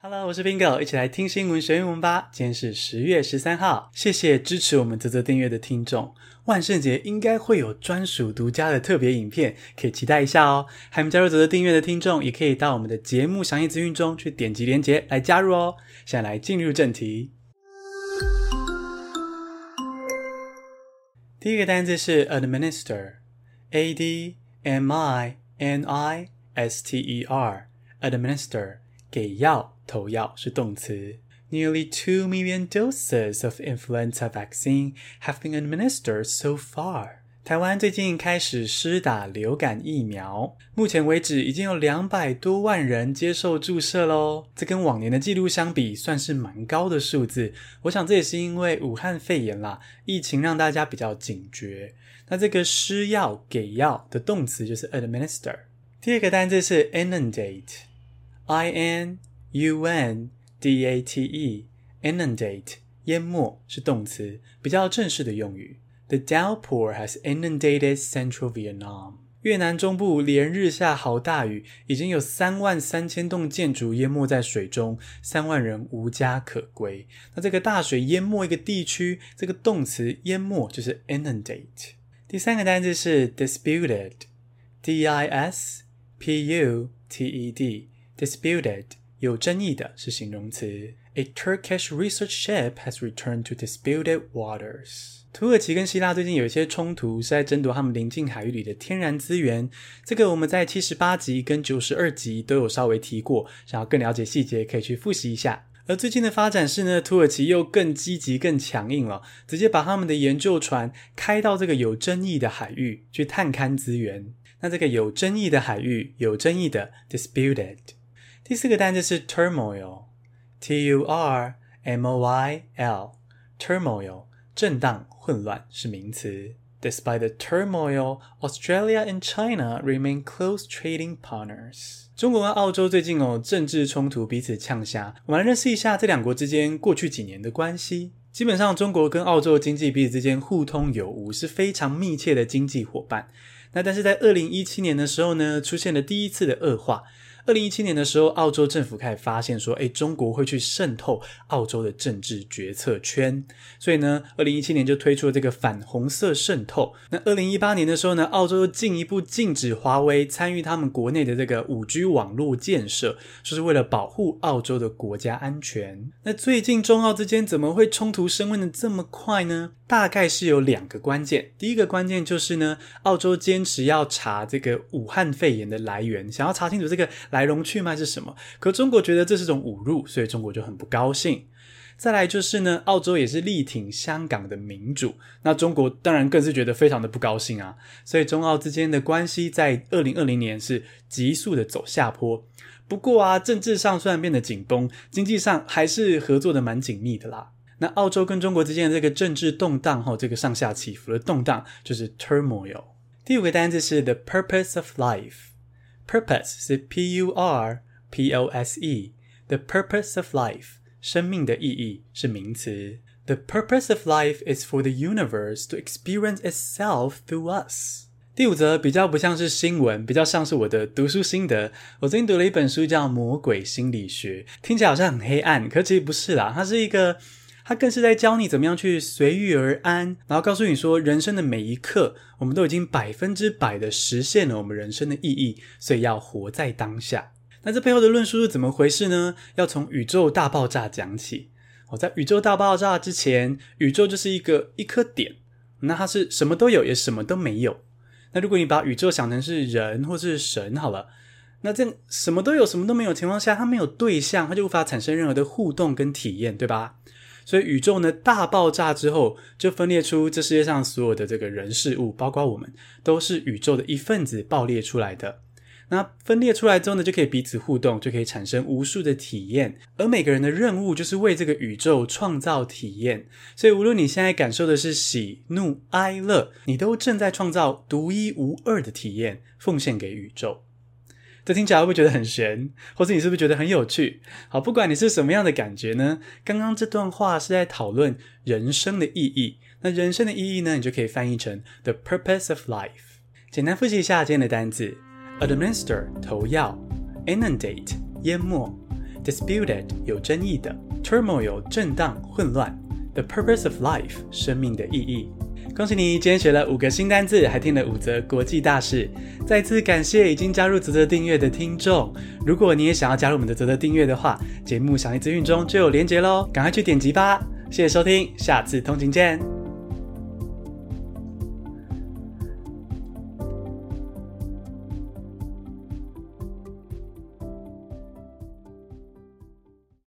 Hello，我是 Bingo，一起来听新闻学英文吧。今天是十月十三号，谢谢支持我们泽泽订阅的听众。万圣节应该会有专属独家的特别影片，可以期待一下哦。还没加入泽泽订阅的听众，也可以到我们的节目详细资讯中去点击链接来加入哦。现在来进入正题。第一个单字是 administer，a d m i n i s t e r，administer 给药。投药是动词。Nearly two million doses of influenza vaccine have been administered so far. 台湾最近开始施打流感疫苗，目前为止已经有两百多万人接受注射喽。这跟往年的记录相比，算是蛮高的数字。我想这也是因为武汉肺炎啦，疫情让大家比较警觉。那这个施药给药的动词就是 administer。第二个单字是 inundate，i n。U N D A T E，inundate 淹没是动词，比较正式的用语。The downpour has inundated central Vietnam。越南中部连日下好大雨，已经有三万三千栋建筑淹没在水中，三万人无家可归。那这个大水淹没一个地区，这个动词淹没就是 inundate。第三个单词是 disputed，D I S P U T E D，disputed。有争议的是形容词。A Turkish research ship has returned to disputed waters。土耳其跟希腊最近有一些冲突，是在争夺他们邻近海域里的天然资源。这个我们在七十八集跟九十二集都有稍微提过，想要更了解细节，可以去复习一下。而最近的发展是呢，土耳其又更积极、更强硬了，直接把他们的研究船开到这个有争议的海域去探勘资源。那这个有争议的海域，有争议的 disputed。第四个单词是 turmoil，T U R M O Y L，turmoil，震荡、混乱是名词。Despite the turmoil, Australia and China remain close trading partners。中国跟澳洲最近哦政治冲突，彼此呛虾。我们来认识一下这两国之间过去几年的关系。基本上，中国跟澳洲的经济彼此之间互通有无，是非常密切的经济伙伴。那但是在二零一七年的时候呢，出现了第一次的恶化。二零一七年的时候，澳洲政府开始发现说，诶，中国会去渗透澳洲的政治决策圈，所以呢，二零一七年就推出了这个反红色渗透。那二零一八年的时候呢，澳洲又进一步禁止华为参与他们国内的这个五 G 网络建设，说是为了保护澳洲的国家安全。那最近中澳之间怎么会冲突升温的这么快呢？大概是有两个关键。第一个关键就是呢，澳洲坚持要查这个武汉肺炎的来源，想要查清楚这个来。来龙去脉是什么？可中国觉得这是种侮辱，所以中国就很不高兴。再来就是呢，澳洲也是力挺香港的民主，那中国当然更是觉得非常的不高兴啊。所以中澳之间的关系在二零二零年是急速的走下坡。不过啊，政治上虽然变得紧绷，经济上还是合作的蛮紧密的啦。那澳洲跟中国之间的这个政治动荡哈，这个上下起伏的动荡就是 turmoil。第五个单词是 the purpose of life。Purpose 是 P-U-R-P-O-S-E，the purpose of life，生命的意义是名词。The purpose of life is for the universe to experience itself through us。第五则比较不像是新闻，比较像是我的读书心得。我最近读了一本书叫《魔鬼心理学》，听起来好像很黑暗，可其实不是啦，它是一个。他更是在教你怎么样去随遇而安，然后告诉你说，人生的每一刻，我们都已经百分之百的实现了我们人生的意义，所以要活在当下。那这背后的论述是怎么回事呢？要从宇宙大爆炸讲起。哦，在宇宙大爆炸之前，宇宙就是一个一颗点，那它是什么都有，也什么都没有。那如果你把宇宙想成是人或是神好了，那这什么都有，什么都没有情况下，它没有对象，它就无法产生任何的互动跟体验，对吧？所以宇宙呢，大爆炸之后，就分裂出这世界上所有的这个人事物，包括我们，都是宇宙的一份子爆裂出来的。那分裂出来之后呢，就可以彼此互动，就可以产生无数的体验。而每个人的任务就是为这个宇宙创造体验。所以无论你现在感受的是喜怒哀乐，你都正在创造独一无二的体验，奉献给宇宙。这听起来会不会觉得很玄？或者你是不是觉得很有趣？好，不管你是什么样的感觉呢？刚刚这段话是在讨论人生的意义。那人生的意义呢？你就可以翻译成 the purpose of life。简单复习一下今天的单字：administer 投药，inundate 淹没 disputed 有争议的，turmoil 震荡混乱，the purpose of life 生命的意义。恭喜你，今天学了五个新单字，还听了五则国际大事。再次感谢已经加入泽泽订阅的听众。如果你也想要加入我们的泽泽订阅的话，节目详细资讯中就有连结喽，赶快去点击吧。谢谢收听，下次通勤见。